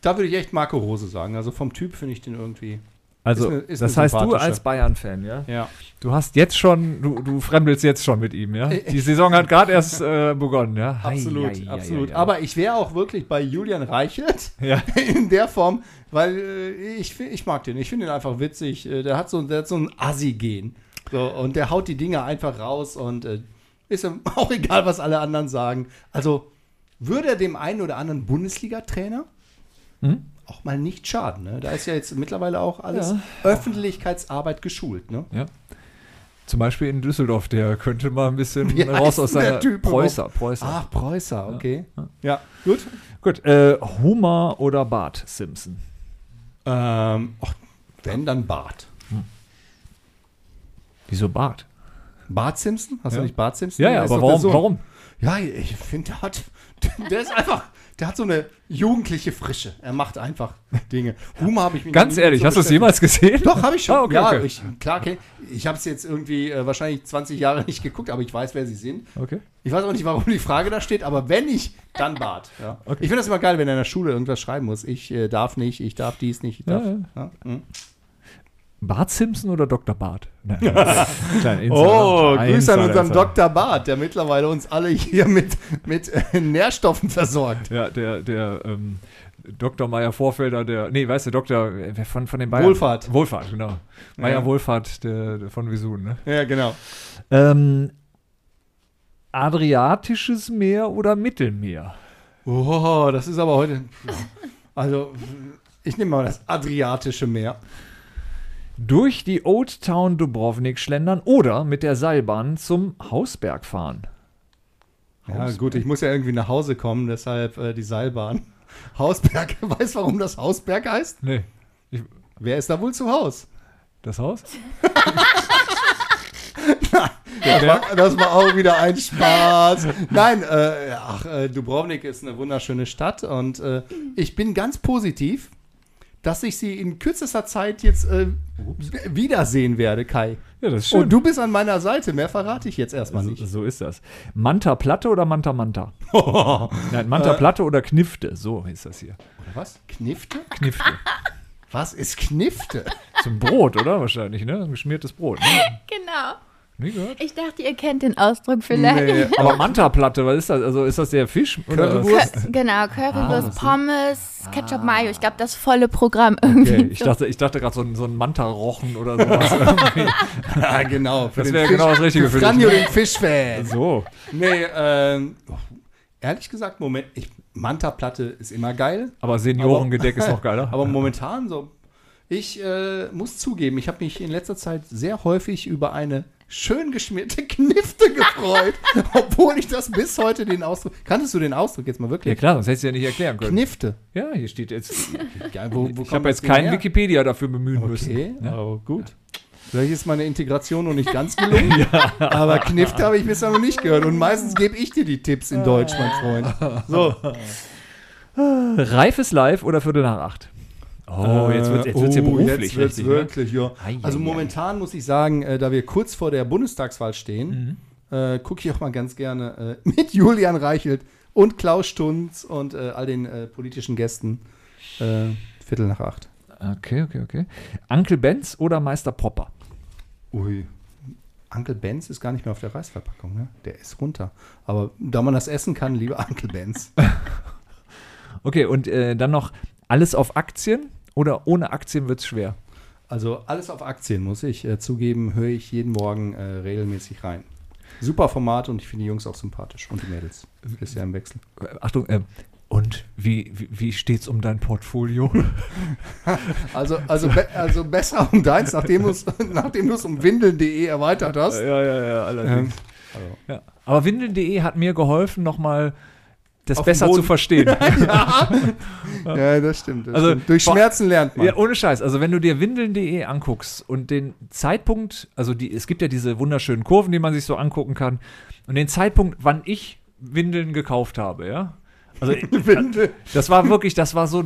B: da würde ich echt Marco Rose sagen. Also vom Typ finde ich den irgendwie.
A: Also,
B: Ist eine- ist
A: das
B: eine
A: heißt, du als Bayern-Fan, ja?
B: Ja.
A: Du hast jetzt schon, du, du fremdelst jetzt schon mit ihm, ja? Die Saison hat gerade erst äh, begonnen, ja?
B: Absolut,
A: Hei, hei, hei,
B: absolut.
A: hei.
B: Aber ich wäre auch wirklich bei Julian Reichelt
A: Ja.
B: in der Form, weil äh, ich, ich mag den. Ich finde ihn einfach witzig. Äh, Der hat so, der hat so ein Assi-Gen. So, und der haut die Dinge einfach raus und äh, ist ihm auch egal, was alle anderen sagen. Also würde er dem einen oder anderen Bundesliga-Trainer
A: Hm?
B: Auch mal nicht schaden. Ne? Da ist ja jetzt mittlerweile auch alles
A: Ja.
B: Öffentlichkeitsarbeit geschult. Ne?
A: Ja. Zum Beispiel in Düsseldorf, der könnte mal ein bisschen
B: Wie
A: raus aus seiner
B: Typ
A: Preußer, Preußer.
B: Ach, Preußer, okay. Ja, gut.
A: Gut, äh, Homer oder Bart Simpson?
B: Ähm, ach, wenn, dann Bart.
A: Wieso Bart?
B: Bart Simpson? Hast
A: Ja.
B: du nicht Bart Simpson?
A: Ja, ja, aber warum? Warum?
B: Ja, ich finde, der hat, der ist einfach, der hat so eine jugendliche Frische. Er macht einfach Dinge. Humor habe ich mir
A: Ganz ehrlich,
B: so
A: hast du es jemals gesehen?
B: Doch, habe ich schon.
A: Ah, okay,
B: ja,
A: okay.
B: Ich, klar, okay. Ich habe es jetzt irgendwie äh, wahrscheinlich 20 Jahre nicht geguckt, aber ich weiß, wer sie sind.
A: Okay.
B: Ich weiß auch nicht, warum die Frage da steht, aber wenn ich, dann Bart. Ja.
A: Okay.
B: Ich finde das immer geil, wenn er in der Schule irgendwas schreiben muss. Ich äh, darf nicht, ich darf dies nicht, ich darf.
A: ja.
B: Ja, hm.
A: Bart Simpson oder Dr. Bart? Nein.
B: Oh, Grüße an unseren. Dr. Bart, der mittlerweile uns alle hier mit, mit äh, Nährstoffen versorgt.
A: Ja, der, der ähm, Dr. Meier Vorfelder, der, nee, weißt du, Dr. wer von, von den beiden?
B: Wohlfahrt.
A: Wohlfahrt, genau. Meier
B: Ja.
A: Wohlfahrt der, der von Visun, ne?
B: Ja, genau.
A: Ähm, Adriatisches Meer oder Mittelmeer?
B: Oh, das ist aber heute. Also, ich nehme mal das Adriatische Meer.
A: Durch die Old Town Dubrovnik schlendern oder mit der Seilbahn zum Hausberg fahren?
B: Ja, gut, ich muss ja irgendwie nach Hause kommen, deshalb äh, die Seilbahn. Hausberg, weißt du, warum das Hausberg heißt?
A: Nee.
B: Wer ist da wohl zu Haus?
A: Das Haus?
B: Das war, das war auch wieder ein Spaß. Nein, äh, ach, äh, Dubrovnik ist eine wunderschöne Stadt und äh, ich bin ganz positiv, dass ich sie in kürzester Zeit jetzt äh, wiedersehen werde, Kai.
A: Ja, das ist
B: Und du bist an meiner Seite, mehr verrate ich jetzt erstmal
A: So,
B: nicht.
A: so ist das. Manta Platte oder Manta Manta? Nein, Manta Platte oder Knifte, so ist das hier.
B: Was? Knifte?
A: Knifte.
B: Was ist Knifte?
A: Zum Brot, oder? Wahrscheinlich, ne? Ein geschmiertes Brot. Ne?
F: Genau.
A: Nie gehört?
F: Ich dachte, ihr kennt den Ausdruck vielleicht.
B: Nee,
A: Aber Manta-Platte, was ist das? Also ist das der Fisch? Oder?
B: Currywurst?
F: Kö- Genau, Currywurst,
B: das
F: Pommes, Ketchup, Mayo. Ich glaube, das volle Programm irgendwie.
A: Okay, ich dachte, ich dachte gerade so ein, so ein Manta-Rochen oder sowas.
B: Ja, genau.
A: Das wäre genau das Richtige für dich.
B: Franjo, den Fischfan.
A: So.
B: Nee, ähm, ehrlich gesagt, Moment, ich, Manta-Platte ist immer geil.
A: Aber Seniorengedeck ist noch geiler.
B: Aber momentan so. Ich äh, muss zugeben, ich habe mich in letzter Zeit sehr häufig über eine schön geschmierte Knifte gefreut, obwohl ich das bis heute den Ausdruck. Kanntest du den Ausdruck jetzt mal
A: ja
B: wirklich?
A: klar, sonst hättest du ja nicht erklären können.
B: Knifte.
A: Ja, hier steht jetzt.
B: Ja, wo, wo
A: Ich habe jetzt keinen? Wikipedia dafür bemühen
B: Okay,
A: müssen. Ja.
B: aber gut. Vielleicht ist meine Integration noch nicht ganz gelungen, aber Knifte habe ich bisher noch nicht gehört. Und meistens gebe ich dir die Tipps in Deutsch, mein Freund. So.
A: Reifes Live oder Viertel nach acht? Oh, jetzt wird jetzt wird's hier
B: oh,
A: beruflich.
B: Jetzt wird's
A: richtig, ne?
B: wirklich, ja. Also momentan muss ich sagen, äh, da wir kurz vor der Bundestagswahl stehen,
A: Mhm.
B: äh, gucke ich auch mal ganz gerne äh, mit Julian Reichelt und Klaus Stunz und äh, all den äh, politischen Gästen äh, Viertel nach acht.
A: Okay, okay, okay. Uncle Benz oder Meister Popper?
B: Ui. Uncle Benz ist gar nicht mehr auf der Reisverpackung, ne? Der ist runter. Aber da man das essen kann, lieber Uncle Benz.
A: Okay, und äh, dann noch alles auf Aktien oder ohne Aktien wird's schwer?
B: Also alles auf Aktien, muss ich äh, zugeben, höre ich jeden Morgen äh, regelmäßig rein. Super Format und ich finde die Jungs auch sympathisch und die Mädels. Ist ja im Wechsel.
A: Äh, Achtung, ähm, und wie, wie, wie steht's um dein Portfolio?
B: Also, also, be also besser um deins, nachdem du es nachdem du's um windeln.de erweitert hast.
A: ja, ja, ja, allerdings.
B: Ähm, also,
A: Ja. Aber windeln.de hat mir geholfen, nochmal das
B: Auf
A: besser zu verstehen.
B: ja, das stimmt. Das
A: Also,
B: stimmt. Durch Schmerzen lernt man.
A: Ja, ohne Scheiß. Also, wenn du dir windeln.de anguckst und den Zeitpunkt, also die, es gibt ja diese wunderschönen Kurven, die man sich so angucken kann, und den Zeitpunkt, wann ich Windeln gekauft habe, ja. Also,
B: Windel.
A: das war wirklich, das war so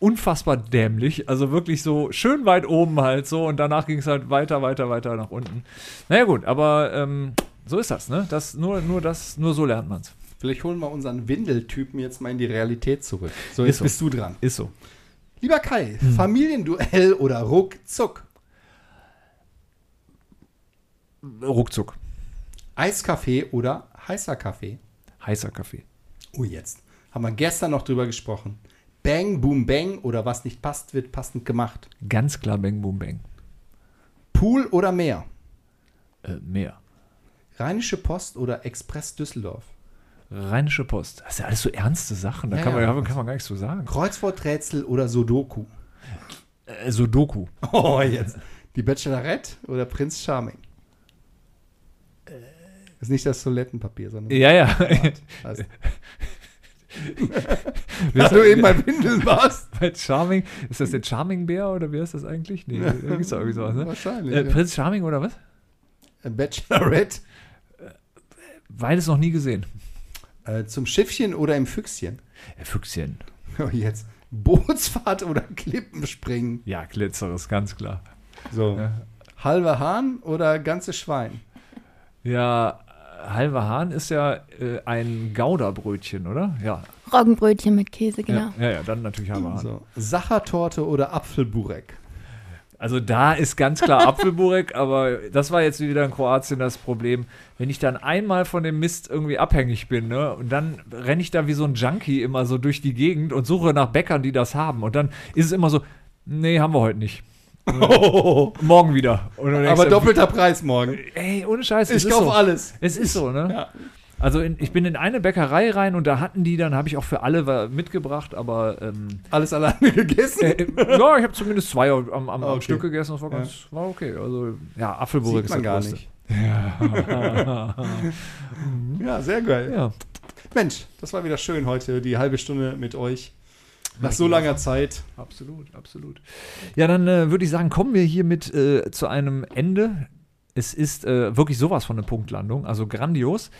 A: unfassbar dämlich. Also wirklich so schön weit oben halt so und danach ging es halt weiter, weiter, weiter nach unten. Naja, gut, aber ähm, so ist das, ne? Das, nur, nur, das, nur so lernt man's.
B: Vielleicht holen wir unseren Windeltypen jetzt mal in die Realität zurück. So, jetzt
A: so.
B: bist du dran.
A: Ist so.
B: Lieber Kai, Familienduell oder Ruckzuck?
A: Ruckzuck.
B: Eiskaffee oder heißer Kaffee?
A: Heißer Kaffee.
B: Oh, jetzt. Haben wir gestern noch drüber gesprochen. Bang, boom, bang oder was nicht passt, wird passend gemacht.
A: Ganz klar Bang Boom Bang.
B: Pool oder Meer?
A: Äh, mehr.
B: Rheinische Post oder Express Düsseldorf?
A: Rheinische Post. Das ist ja alles so ernste Sachen. Da
B: Ja,
A: kann, man,
B: ja.
A: kann man gar nichts so sagen.
B: Kreuzworträtsel oder Sudoku?
A: Äh, Sudoku.
B: Oh, jetzt. Die Bachelorette oder Prinz Charming? Ist nicht das Toilettenpapier, sondern.
A: Ja, ja.
B: Also, du eben bei Windeln warst.
A: bei Charming. Ist das der Charming Bär oder wer ist das eigentlich? Nee, da doch irgendwie sowas, ne?
B: Wahrscheinlich.
A: Äh. Prinz Charming oder was?
B: Bachelorette
A: Beides noch nie gesehen.
B: Äh, zum Schiffchen oder im Füchschen?
A: Äh, Füchschen.
B: Jetzt. Bootsfahrt oder Klippenspringen?
A: Ja, Glitzeres, ganz klar.
B: So.
A: Ja.
B: Halber Hahn oder ganze Schwein?
A: Ja, halber Hahn ist ja äh, ein Gouda-Brötchen, oder? Ja.
F: Roggenbrötchen mit Käse, genau.
A: Ja, ja, ja, dann natürlich halber Hahn.
B: So. Sachertorte oder Apfelburek?
A: Also da ist ganz klar Apfelburek, aber das war jetzt wieder in Kroatien das Problem. Wenn ich dann einmal von dem Mist irgendwie abhängig bin, ne, und dann renne ich da wie so ein Junkie immer so durch die Gegend und suche nach Bäckern, die das haben. Und dann ist es immer so, nee, haben wir heute nicht. Morgen wieder.
B: Aber doppelter Preis morgen.
A: Ey, ohne Scheiß. es
B: Ich
A: ist
B: kaufe
A: so.
B: alles.
A: Es ist so, ne?
B: Ja.
A: Also in, ich bin in eine Bäckerei rein und da hatten die, dann habe ich auch für alle mitgebracht, aber ähm,
B: Alles alleine gegessen.
A: äh, ja, ich habe zumindest zwei am, am, am
B: Okay.
A: Stück gegessen, das war ganz, war okay. Also ja, Apfelburg
B: Sieht man gar
A: Größte.
B: nicht. Ja, sehr geil.
A: Ja,
B: Mensch, das war wieder schön heute, die halbe Stunde mit euch. Nach so langer Zeit.
A: absolut, absolut. Ja, dann äh, würde ich sagen, kommen wir hiermit äh, zu einem Ende. Es ist äh, wirklich sowas von eine Punktlandung, also grandios.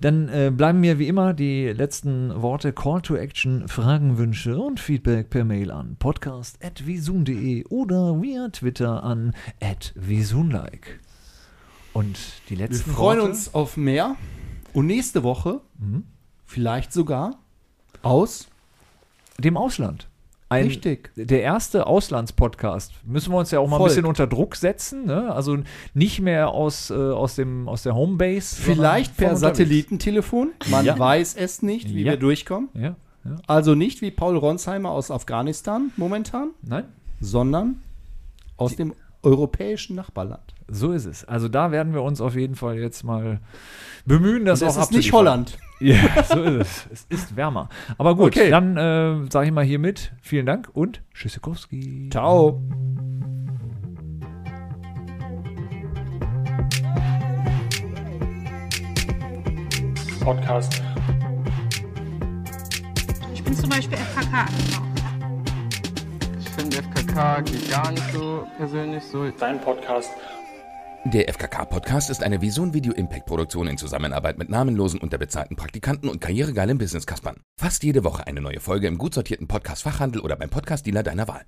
A: Dann äh, bleiben mir wie immer die letzten Worte Call to Action, Fragen, Wünsche und Feedback per Mail an podcast.visun.de oder via Twitter an @visunlike. Und die
B: Wir
A: letzten
B: freuen
A: Worte,
B: uns auf mehr. Und nächste Woche
A: Mhm.
B: vielleicht sogar aus.
A: dem Ausland. Ein,
B: Richtig.
A: Der erste Auslandspodcast. Müssen wir uns ja auch mal
B: Folgt.
A: ein bisschen unter Druck setzen. Ne? Also nicht mehr aus, äh, aus, dem, aus der Homebase.
B: Vielleicht per. Satellitentelefon. Man
A: Ja.
B: weiß es nicht, wie
A: Ja.
B: wir durchkommen.
A: Ja.
B: Also nicht wie Paul Ronsheimer aus Afghanistan momentan,
A: Nein,
B: sondern aus dem europäischen Nachbarland.
A: so ist es. Also da werden wir uns auf jeden Fall jetzt mal bemühen, das
B: Und
A: auch
B: ist nicht. Holland.
A: Ja, so ist es. Es ist wärmer. Aber gut,
B: Okay.
A: dann äh, sage ich mal hiermit vielen Dank und Tschüssikowski.
B: Ciao.
C: Podcast.
D: Ich bin zum Beispiel FKK.
E: Ich finde FKK geht gar nicht so persönlich so.
C: Dein Podcast.
H: Der FKK-Podcast ist eine Vision Video Impact Produktion in Zusammenarbeit mit namenlosen, unterbezahlten Praktikanten und karrieregeilen Business-Kaspern. Fast jede Woche eine neue Folge im gut sortierten Podcast-Fachhandel oder beim Podcast-Dealer deiner Wahl.